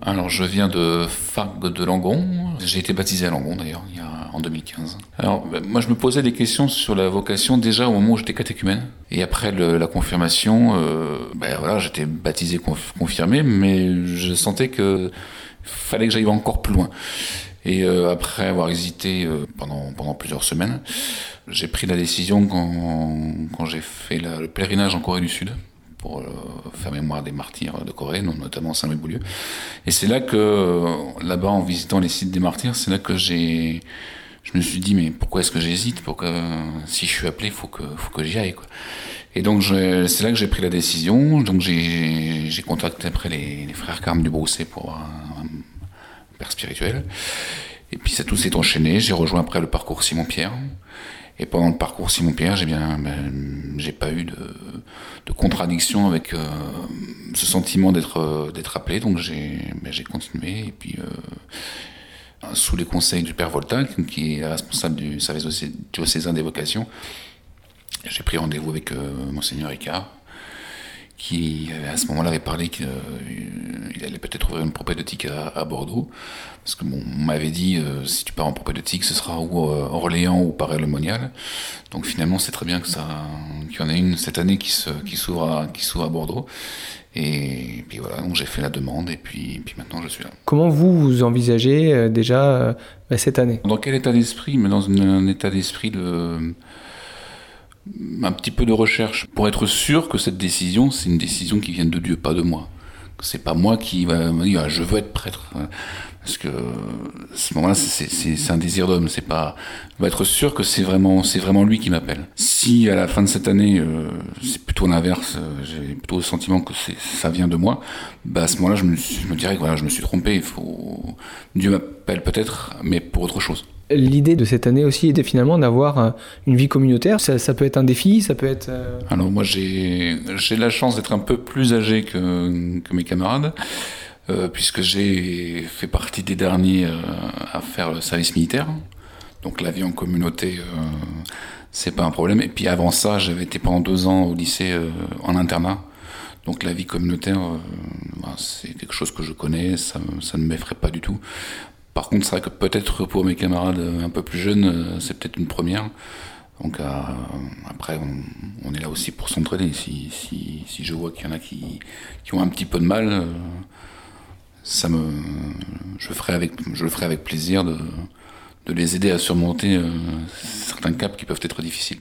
Alors je viens de Fargue de Langon. J'ai été baptisé à Langon d'ailleurs en 2015. Alors ben, moi je me posais des questions sur la vocation déjà au moment où j'étais catéchumène. Et après la confirmation, euh, ben voilà, j'étais baptisé confirmé, mais je sentais que fallait que j'aille encore plus loin. Et euh, après avoir hésité euh, pendant, plusieurs semaines, j'ai pris la décision quand, j'ai fait le pèlerinage en Corée du Sud pour euh, faire mémoire des martyrs de Corée, notamment Saint-Louis-Boulieu. Et c'est là que, là-bas, en visitant les sites des martyrs, c'est là que j'ai, je me suis dit, mais pourquoi est-ce que j'hésite? Pourquoi, si je suis appelé, faut que, faut que j'y aille, quoi. Et donc, c'est là que j'ai pris la décision. Donc, j'ai contacté après les, frères Carmes du Brousset pour un, père spirituel. Et puis, ça tout s'est enchaîné. J'ai rejoint après le parcours Simon-Pierre. Et pendant le parcours Simon Pierre, j'ai bien, ben, j'ai pas eu de, de contradiction avec euh, ce sentiment d'être euh, d'être appelé, donc j'ai ben, continué. Et puis euh, sous les conseils du père Volta, qui est responsable du service diocésain des vocations, j'ai pris rendez-vous avec monseigneur Ricard qui à ce moment-là avait parlé qu'il allait peut-être ouvrir une propédeutique à, à, Bordeaux. Parce que bon, on m'avait dit, euh, si tu pars en propédeutique, ce sera ou euh, Orléans ou Paris-le-Monial. Donc finalement, c'est très bien que ça, qu'il y en ait une cette année qui se, qui s'ouvre à, qui s'ouvre à Bordeaux. Et puis voilà, donc j'ai fait la demande et puis, puis maintenant je suis là. Comment vous, vous envisagez euh, déjà euh, bah, cette année? Dans quel état d'esprit? Mais dans une, un état d'esprit de un petit peu de recherche pour être sûr que cette décision, c'est une décision qui vient de Dieu, pas de moi. C'est pas moi qui va me dire ah, je veux être prêtre. Parce que à ce moment-là, c'est un désir d'homme. C'est pas. Va être sûr que c'est vraiment, c'est vraiment lui qui m'appelle. Si à la fin de cette année, euh, c'est plutôt l'inverse, euh, j'ai plutôt le sentiment que ça vient de moi, bah à ce moment-là, je me, je dirais que voilà, je me suis trompé. Il faut. Dieu m'appelle peut-être, mais pour autre chose. L'idée de cette année aussi était finalement d'avoir une vie communautaire. Ça, peut être un défi, ça peut être. Euh... Alors moi, j'ai la chance d'être un peu plus âgé que, que mes camarades. Euh, puisque j'ai fait partie des derniers euh, à faire le service militaire. Donc la vie en communauté, euh, c'est pas un problème. Et puis avant ça, j'avais été pendant deux ans au lycée euh, en internat. Donc la vie communautaire, bah, c'est quelque chose que je connais, ça ne m'effraie pas du tout. Par contre, c'est vrai que peut-être pour mes camarades un peu plus jeunes, c'est peut-être une première. Donc euh, après, on, est là aussi pour s'entraider. Si, si, je vois qu'il y en a qui, ont un petit peu de mal, euh, ça me, je, ferai avec, je le ferai avec plaisir de, les aider à surmonter euh, certains caps qui peuvent être difficiles.